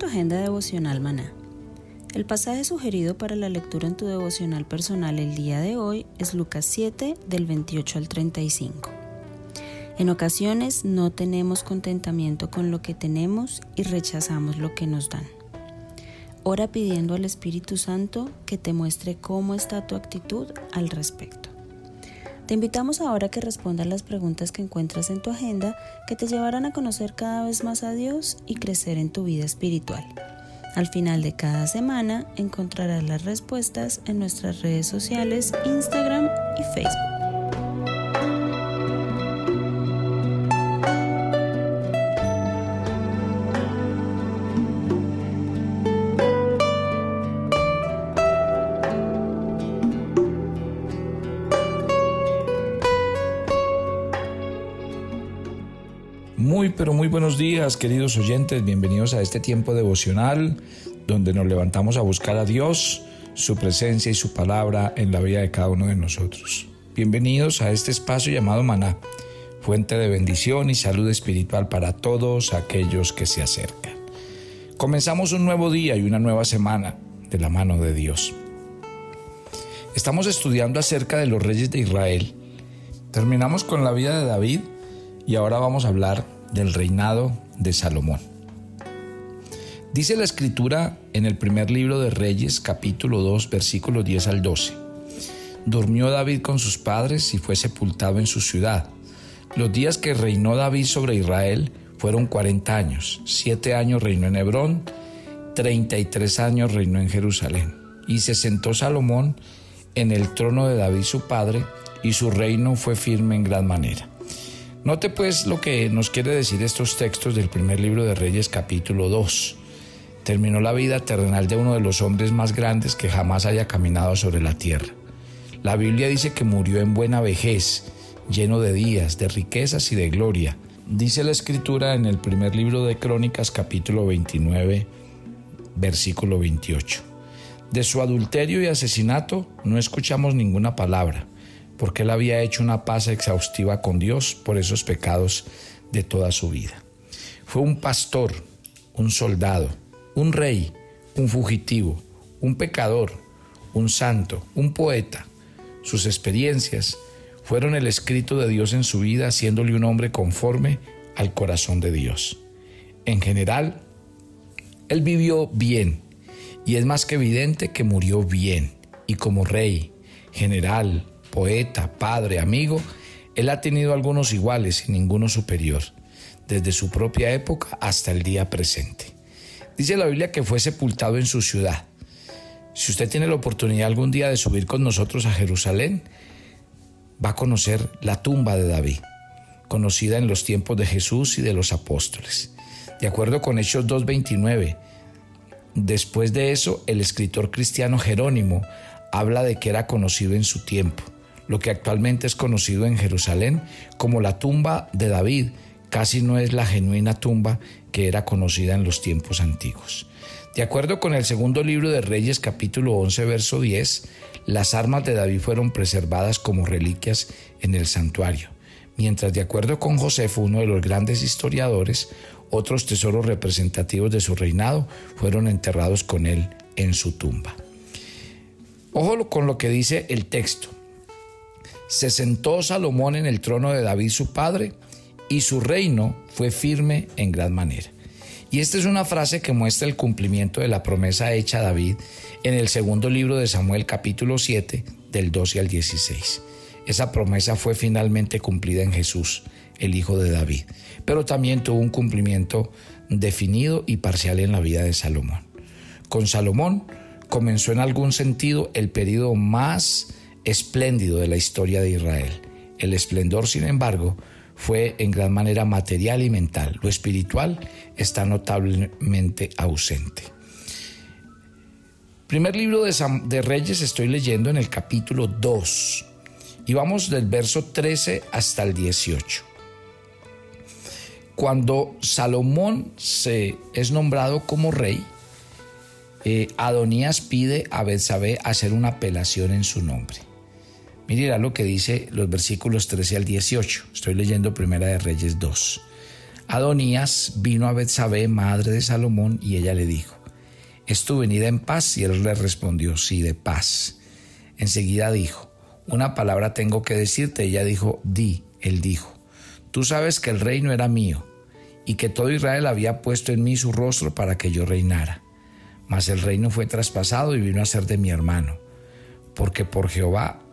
Tu agenda devocional maná. El pasaje sugerido para la lectura en tu devocional personal el día de hoy es Lucas 7 del 28 al 35. En ocasiones no tenemos contentamiento con lo que tenemos y rechazamos lo que nos dan. Ora pidiendo al Espíritu Santo que te muestre cómo está tu actitud al respecto. Te invitamos ahora a que respondas las preguntas que encuentras en tu agenda que te llevarán a conocer cada vez más a Dios y crecer en tu vida espiritual. Al final de cada semana encontrarás las respuestas en nuestras redes sociales, Instagram y Facebook. Pero muy buenos días, queridos oyentes. Bienvenidos a este tiempo devocional donde nos levantamos a buscar a Dios, su presencia y su palabra en la vida de cada uno de nosotros. Bienvenidos a este espacio llamado Maná, fuente de bendición y salud espiritual para todos aquellos que se acercan. Comenzamos un nuevo día y una nueva semana de la mano de Dios. Estamos estudiando acerca de los reyes de Israel. Terminamos con la vida de David y ahora vamos a hablar del reinado de Salomón. Dice la escritura en el primer libro de Reyes capítulo 2 versículos 10 al 12. Durmió David con sus padres y fue sepultado en su ciudad. Los días que reinó David sobre Israel fueron 40 años. Siete años reinó en Hebrón, 33 años reinó en Jerusalén. Y se sentó Salomón en el trono de David su padre, y su reino fue firme en gran manera. Note pues lo que nos quiere decir estos textos del primer libro de Reyes capítulo 2. Terminó la vida terrenal de uno de los hombres más grandes que jamás haya caminado sobre la tierra. La Biblia dice que murió en buena vejez, lleno de días, de riquezas y de gloria. Dice la escritura en el primer libro de Crónicas capítulo 29, versículo 28. De su adulterio y asesinato no escuchamos ninguna palabra porque él había hecho una paz exhaustiva con Dios por esos pecados de toda su vida. Fue un pastor, un soldado, un rey, un fugitivo, un pecador, un santo, un poeta. Sus experiencias fueron el escrito de Dios en su vida, haciéndole un hombre conforme al corazón de Dios. En general, él vivió bien y es más que evidente que murió bien y como rey, general, poeta, padre, amigo, él ha tenido algunos iguales y ninguno superior, desde su propia época hasta el día presente. Dice la Biblia que fue sepultado en su ciudad. Si usted tiene la oportunidad algún día de subir con nosotros a Jerusalén, va a conocer la tumba de David, conocida en los tiempos de Jesús y de los apóstoles. De acuerdo con Hechos 2.29, después de eso el escritor cristiano Jerónimo habla de que era conocido en su tiempo lo que actualmente es conocido en Jerusalén como la tumba de David, casi no es la genuina tumba que era conocida en los tiempos antiguos. De acuerdo con el segundo libro de Reyes capítulo 11 verso 10, las armas de David fueron preservadas como reliquias en el santuario, mientras de acuerdo con Josefo, uno de los grandes historiadores, otros tesoros representativos de su reinado fueron enterrados con él en su tumba. Ojo con lo que dice el texto. Se sentó Salomón en el trono de David su padre y su reino fue firme en gran manera. Y esta es una frase que muestra el cumplimiento de la promesa hecha a David en el segundo libro de Samuel capítulo 7 del 12 al 16. Esa promesa fue finalmente cumplida en Jesús, el Hijo de David, pero también tuvo un cumplimiento definido y parcial en la vida de Salomón. Con Salomón comenzó en algún sentido el periodo más espléndido de la historia de Israel. El esplendor, sin embargo, fue en gran manera material y mental. Lo espiritual está notablemente ausente. Primer libro de, Reyes estoy leyendo en el capítulo 2 y vamos del verso 13 hasta el 18. Cuando Salomón se es nombrado como rey, eh, Adonías pide a Betsabé hacer una apelación en su nombre. Mira lo que dice los versículos 13 al 18. Estoy leyendo Primera de Reyes 2. Adonías vino a Betsabé, madre de Salomón, y ella le dijo: ¿Es tu venida en paz? Y él le respondió: Sí, de paz. Enseguida dijo: Una palabra tengo que decirte. Ella dijo: Di. Él dijo: Tú sabes que el reino era mío y que todo Israel había puesto en mí su rostro para que yo reinara. Mas el reino fue traspasado y vino a ser de mi hermano, porque por Jehová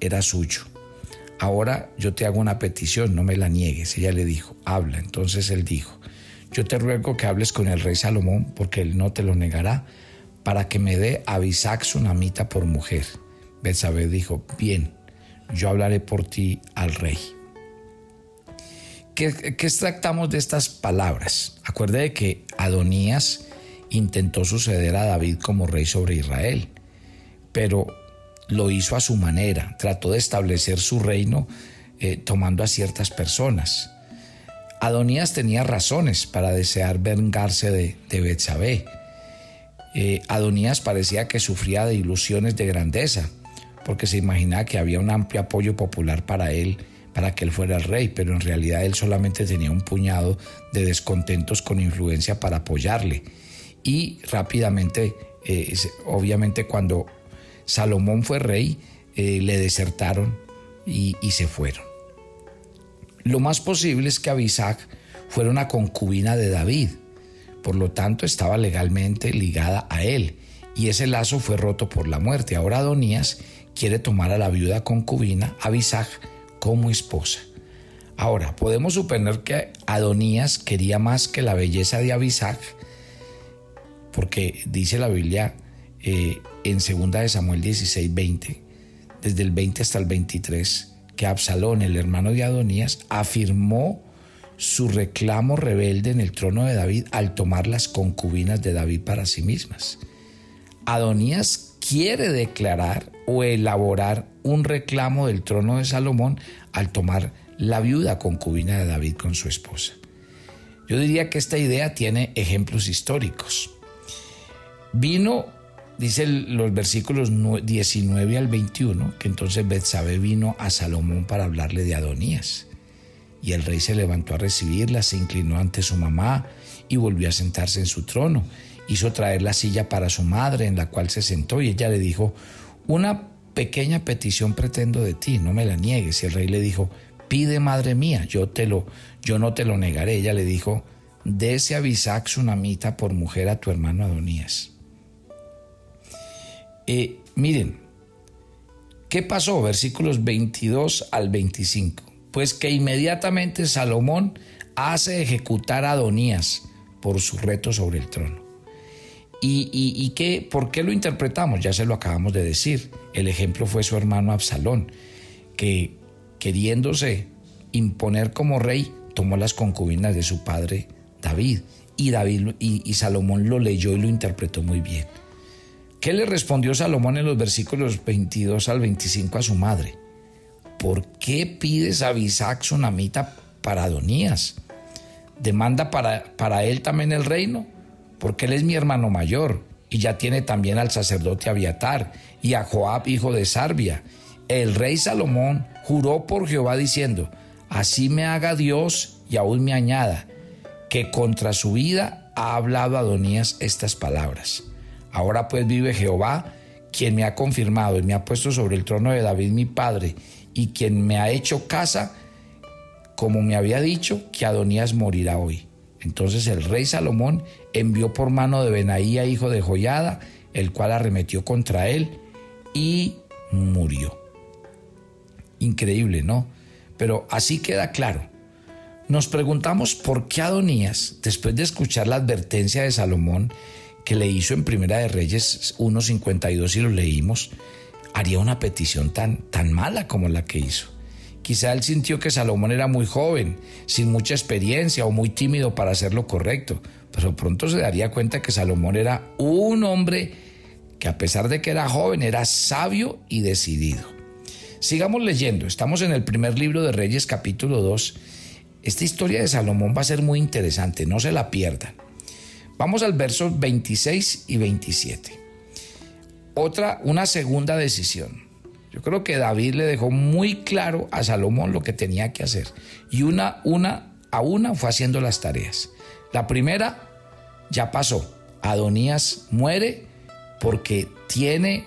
era suyo. Ahora yo te hago una petición, no me la niegues. Ella le dijo, habla. Entonces él dijo, yo te ruego que hables con el rey Salomón, porque él no te lo negará, para que me dé a Bisac Namita por mujer. Betsabé dijo, bien, yo hablaré por ti al rey. ¿Qué, ¿Qué, extractamos de estas palabras? Acuerde de que Adonías intentó suceder a David como rey sobre Israel, pero lo hizo a su manera, trató de establecer su reino eh, tomando a ciertas personas. Adonías tenía razones para desear vengarse de, de Betsabé. Eh, Adonías parecía que sufría de ilusiones de grandeza, porque se imaginaba que había un amplio apoyo popular para él, para que él fuera el rey, pero en realidad él solamente tenía un puñado de descontentos con influencia para apoyarle. Y rápidamente, eh, obviamente cuando Salomón fue rey, eh, le desertaron y, se fueron. Lo más posible es que Abisac fuera una concubina de David, por lo tanto estaba legalmente ligada a él, y ese lazo fue roto por la muerte. Ahora Adonías quiere tomar a la viuda concubina Abisac como esposa. Ahora, podemos suponer que Adonías quería más que la belleza de Abisac, porque dice la Biblia eh, en 2 de Samuel 16, 20, desde el 20 hasta el 23, que Absalón, el hermano de Adonías, afirmó su reclamo rebelde en el trono de David al tomar las concubinas de David para sí mismas. Adonías quiere declarar o elaborar un reclamo del trono de Salomón al tomar la viuda concubina de David con su esposa. Yo diría que esta idea tiene ejemplos históricos. Vino Dice los versículos 19 al 21 que entonces Betsabé vino a Salomón para hablarle de Adonías. Y el rey se levantó a recibirla, se inclinó ante su mamá y volvió a sentarse en su trono. Hizo traer la silla para su madre, en la cual se sentó, y ella le dijo, una pequeña petición pretendo de ti, no me la niegues. Y el rey le dijo, pide madre mía, yo te lo, yo no te lo negaré. Ella le dijo, dese a Bisac Sunamita por mujer a tu hermano Adonías. Eh, miren, ¿qué pasó? Versículos 22 al 25. Pues que inmediatamente Salomón hace ejecutar a Adonías por su reto sobre el trono. ¿Y, y, qué, por qué lo interpretamos? Ya se lo acabamos de decir. El ejemplo fue su hermano Absalón, que queriéndose imponer como rey, tomó las concubinas de su padre David. Y, David, y Salomón lo leyó y lo interpretó muy bien. ¿Qué le respondió Salomón en los versículos 22 al 25 a su madre? ¿Por qué pides a Bisac Sonamita para Adonías? ¿Demanda para, para él también el reino? Porque él es mi hermano mayor y ya tiene también al sacerdote Abiatar y a Joab, hijo de Sarbia. El rey Salomón juró por Jehová diciendo, así me haga Dios y aún me añada, que contra su vida ha hablado Adonías estas palabras. Ahora pues vive Jehová, quien me ha confirmado y me ha puesto sobre el trono de David mi padre, y quien me ha hecho casa, como me había dicho, que Adonías morirá hoy. Entonces el rey Salomón envió por mano de Benaía, hijo de Joyada, el cual arremetió contra él y murió. Increíble, ¿no? Pero así queda claro. Nos preguntamos por qué Adonías, después de escuchar la advertencia de Salomón que le hizo en Primera de Reyes 1.52 y lo leímos, haría una petición tan, tan mala como la que hizo. Quizá él sintió que Salomón era muy joven, sin mucha experiencia o muy tímido para hacer lo correcto, pero pronto se daría cuenta que Salomón era un hombre que a pesar de que era joven era sabio y decidido. Sigamos leyendo, estamos en el primer libro de Reyes capítulo 2. Esta historia de Salomón va a ser muy interesante, no se la pierdan. Vamos al verso 26 y 27. Otra, una segunda decisión. Yo creo que David le dejó muy claro a Salomón lo que tenía que hacer. Y una, una a una fue haciendo las tareas. La primera ya pasó. Adonías muere porque tiene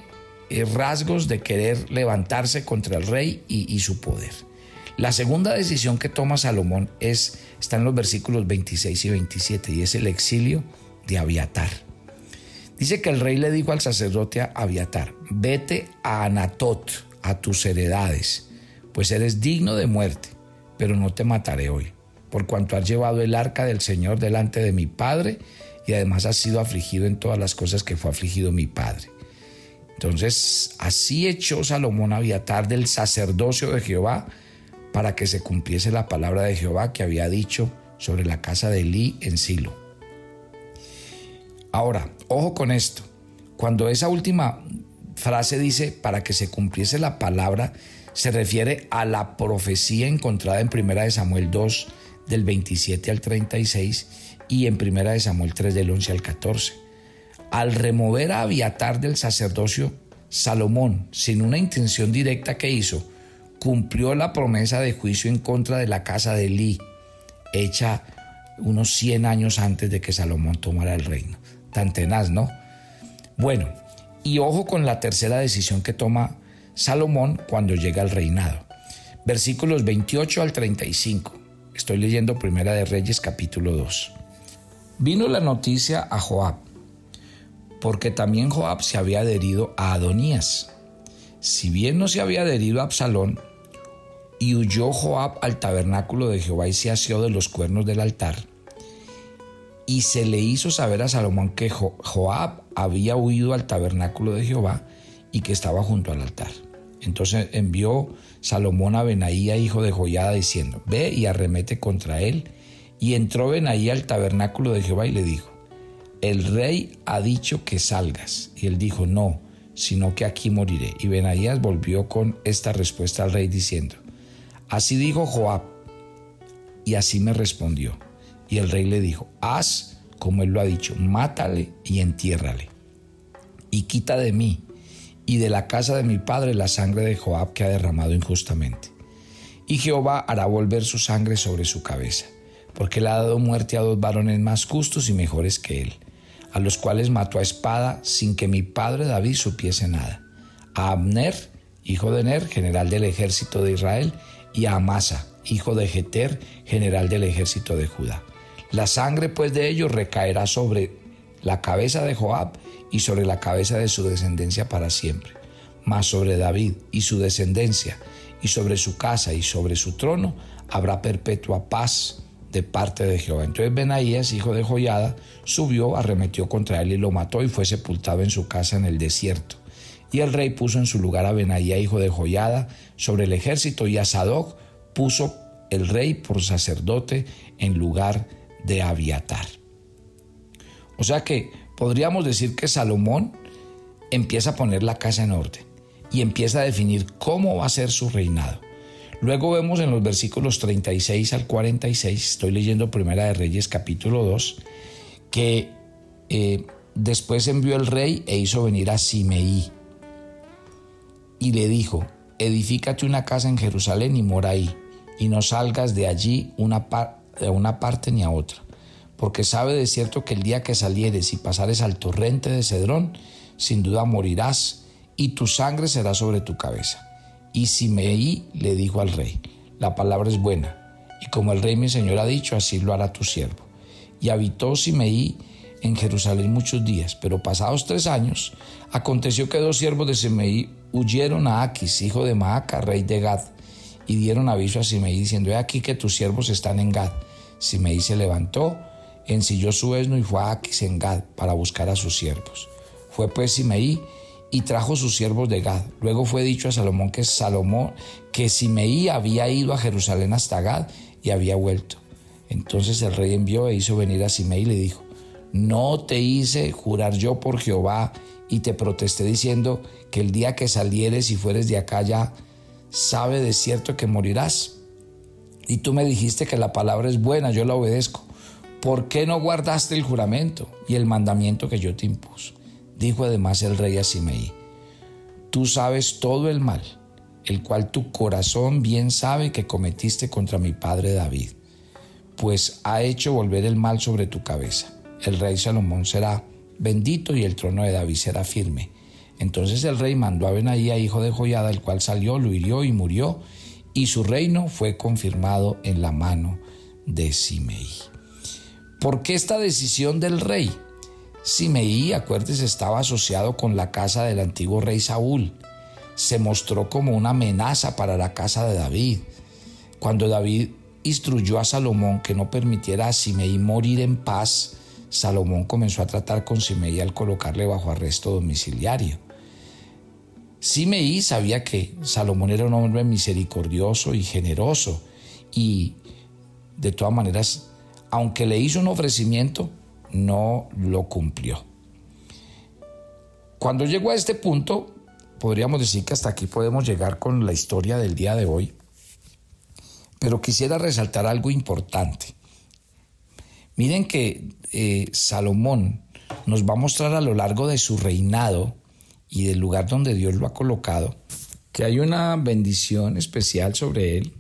eh, rasgos de querer levantarse contra el rey y, su poder. La segunda decisión que toma Salomón es, está en los versículos 26 y 27 y es el exilio de Abiatar. Dice que el rey le dijo al sacerdote Abiatar, vete a Anatot, a tus heredades, pues eres digno de muerte, pero no te mataré hoy, por cuanto has llevado el arca del Señor delante de mi padre y además has sido afligido en todas las cosas que fue afligido mi padre. Entonces, así echó Salomón a Abiatar del sacerdocio de Jehová para que se cumpliese la palabra de Jehová que había dicho sobre la casa de Elí en Silo. Ahora, ojo con esto. Cuando esa última frase dice para que se cumpliese la palabra, se refiere a la profecía encontrada en 1 Samuel 2 del 27 al 36 y en 1 Samuel 3 del 11 al 14. Al remover a Abiatar del sacerdocio, Salomón, sin una intención directa que hizo, cumplió la promesa de juicio en contra de la casa de Elí, hecha unos 100 años antes de que Salomón tomara el reino. Tan tenaz, ¿no? Bueno, y ojo con la tercera decisión que toma Salomón cuando llega al reinado. Versículos 28 al 35. Estoy leyendo Primera de Reyes capítulo 2. Vino la noticia a Joab, porque también Joab se había adherido a Adonías. Si bien no se había adherido a Absalón, y huyó Joab al tabernáculo de Jehová y se asió de los cuernos del altar, y se le hizo saber a Salomón que Joab había huido al tabernáculo de Jehová y que estaba junto al altar. Entonces envió Salomón a Benaía, hijo de Joyada, diciendo, ve y arremete contra él. Y entró Benaía al tabernáculo de Jehová y le dijo, el rey ha dicho que salgas. Y él dijo, no, sino que aquí moriré. Y Benaías volvió con esta respuesta al rey diciendo, así dijo Joab, y así me respondió. Y el rey le dijo, haz como él lo ha dicho, mátale y entiérrale. Y quita de mí y de la casa de mi padre la sangre de Joab que ha derramado injustamente. Y Jehová hará volver su sangre sobre su cabeza, porque le ha dado muerte a dos varones más justos y mejores que él, a los cuales mató a espada sin que mi padre David supiese nada. A Abner, hijo de Ner, general del ejército de Israel, y a Amasa, hijo de Jeter, general del ejército de Judá. La sangre pues de ellos recaerá sobre la cabeza de Joab y sobre la cabeza de su descendencia para siempre. Mas sobre David y su descendencia y sobre su casa y sobre su trono habrá perpetua paz de parte de Jehová. Entonces Benaías, hijo de Joyada, subió, arremetió contra él y lo mató y fue sepultado en su casa en el desierto. Y el rey puso en su lugar a Benaía, hijo de Joyada, sobre el ejército y a Sadoc puso el rey por sacerdote en lugar de Aviatar. O sea que podríamos decir que Salomón empieza a poner la casa en orden y empieza a definir cómo va a ser su reinado. Luego vemos en los versículos 36 al 46, estoy leyendo Primera de Reyes capítulo 2, que eh, después envió el rey e hizo venir a Simeí y le dijo, edifícate una casa en Jerusalén y mora ahí, y no salgas de allí una, una parte ni a otra, porque sabe de cierto que el día que salieres y pasares al torrente de Cedrón, sin duda morirás y tu sangre será sobre tu cabeza. Y Simeí le dijo al rey, la palabra es buena, y como el rey mi señor ha dicho, así lo hará tu siervo. Y habitó Simeí en Jerusalén muchos días, pero pasados tres años, aconteció que dos siervos de Simeí huyeron a Aquis, hijo de Maaca, rey de Gad, y dieron aviso a Simeí diciendo, he aquí que tus siervos están en Gad. Simeí se levantó, ensilló su esno y fue a Aquis en Gad para buscar a sus siervos. Fue pues Simeí y trajo sus siervos de Gad. Luego fue dicho a Salomón que Salomón, que Simeí había ido a Jerusalén hasta Gad y había vuelto. Entonces el rey envió e hizo venir a Simeí y le dijo, no te hice jurar yo por Jehová y te protesté diciendo que el día que salieres y fueres de acá ya, sabe de cierto que morirás. Y tú me dijiste que la palabra es buena, yo la obedezco. ¿Por qué no guardaste el juramento y el mandamiento que yo te impuso? Dijo además el rey a Simeí, tú sabes todo el mal, el cual tu corazón bien sabe que cometiste contra mi padre David, pues ha hecho volver el mal sobre tu cabeza. El rey Salomón será bendito y el trono de David será firme. Entonces el rey mandó a Benaía, hijo de Joyada, el cual salió, lo hirió y murió, y su reino fue confirmado en la mano de Simeí. ¿Por qué esta decisión del rey? Simeí, acuérdese, estaba asociado con la casa del antiguo rey Saúl. Se mostró como una amenaza para la casa de David. Cuando David instruyó a Salomón que no permitiera a Simeí morir en paz, Salomón comenzó a tratar con Simeí al colocarle bajo arresto domiciliario. Simeí sabía que Salomón era un hombre misericordioso y generoso y de todas maneras, aunque le hizo un ofrecimiento, no lo cumplió. Cuando llegó a este punto, podríamos decir que hasta aquí podemos llegar con la historia del día de hoy, pero quisiera resaltar algo importante. Miren que eh, Salomón nos va a mostrar a lo largo de su reinado y del lugar donde Dios lo ha colocado, que hay una bendición especial sobre él,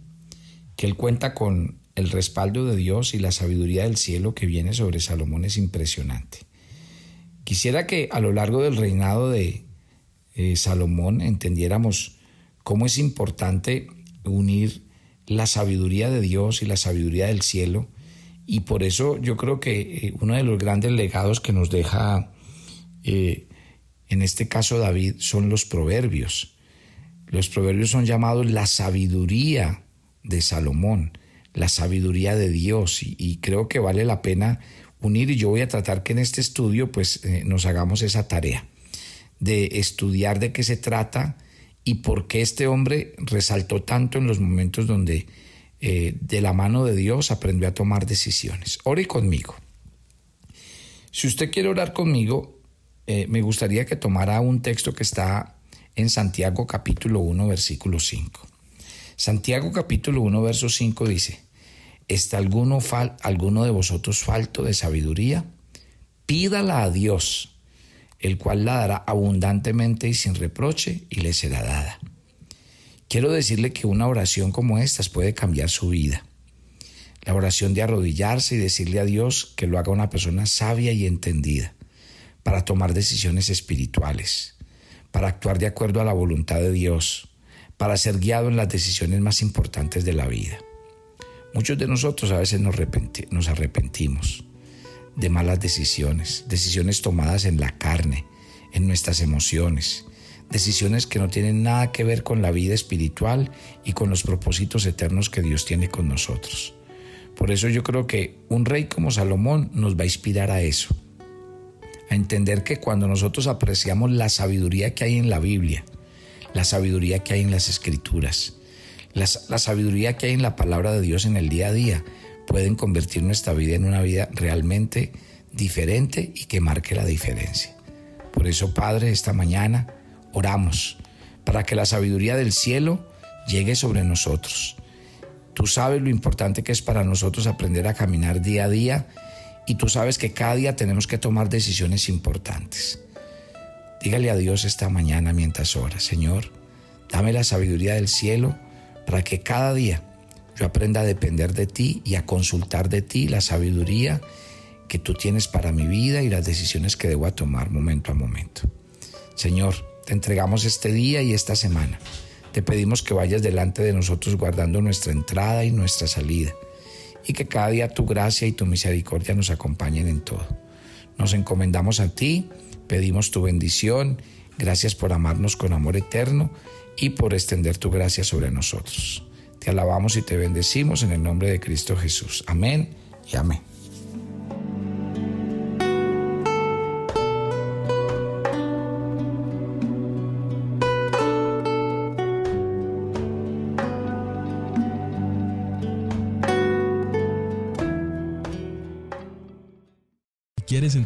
que él cuenta con el respaldo de Dios y la sabiduría del cielo que viene sobre Salomón es impresionante. Quisiera que a lo largo del reinado de eh, Salomón entendiéramos cómo es importante unir la sabiduría de Dios y la sabiduría del cielo. Y por eso yo creo que eh, uno de los grandes legados que nos deja, eh, en este caso David, son los proverbios. Los proverbios son llamados la sabiduría de Salomón la sabiduría de Dios y, creo que vale la pena unir y yo voy a tratar que en este estudio pues eh, nos hagamos esa tarea de estudiar de qué se trata y por qué este hombre resaltó tanto en los momentos donde eh, de la mano de Dios aprendió a tomar decisiones. Ore conmigo. Si usted quiere orar conmigo, eh, me gustaría que tomara un texto que está en Santiago capítulo 1 versículo 5. Santiago capítulo 1, verso 5 dice, ¿está alguno, fal, alguno de vosotros falto de sabiduría? Pídala a Dios, el cual la dará abundantemente y sin reproche y le será dada. Quiero decirle que una oración como esta puede cambiar su vida. La oración de arrodillarse y decirle a Dios que lo haga una persona sabia y entendida para tomar decisiones espirituales, para actuar de acuerdo a la voluntad de Dios, para ser guiado en las decisiones más importantes de la vida. Muchos de nosotros a veces nos, arrepentimos de malas decisiones, decisiones tomadas en la carne, en nuestras emociones, decisiones que no tienen nada que ver con la vida espiritual y con los propósitos eternos que Dios tiene con nosotros. Por eso yo creo que un rey como Salomón nos va a inspirar a eso, a entender que cuando nosotros apreciamos la sabiduría que hay en la Biblia, la sabiduría que hay en las escrituras, la, sabiduría que hay en la palabra de Dios en el día a día, pueden convertir nuestra vida en una vida realmente diferente y que marque la diferencia. Por eso, Padre, esta mañana oramos para que la sabiduría del cielo llegue sobre nosotros. Tú sabes lo importante que es para nosotros aprender a caminar día a día y tú sabes que cada día tenemos que tomar decisiones importantes. Dígale a Dios esta mañana mientras ora, Señor, dame la sabiduría del cielo para que cada día yo aprenda a depender de ti y a consultar de ti la sabiduría que tú tienes para mi vida y las decisiones que debo tomar momento a momento. Señor, Te entregamos este día y esta semana. Te pedimos que vayas delante de nosotros guardando nuestra entrada y nuestra salida, y que cada día tu gracia y tu misericordia nos acompañen en todo. Nos encomendamos a ti, pedimos tu bendición, gracias por amarnos con amor eterno y por extender tu gracia sobre nosotros. Te alabamos y te bendecimos en el nombre de Cristo Jesús. Amén y amén.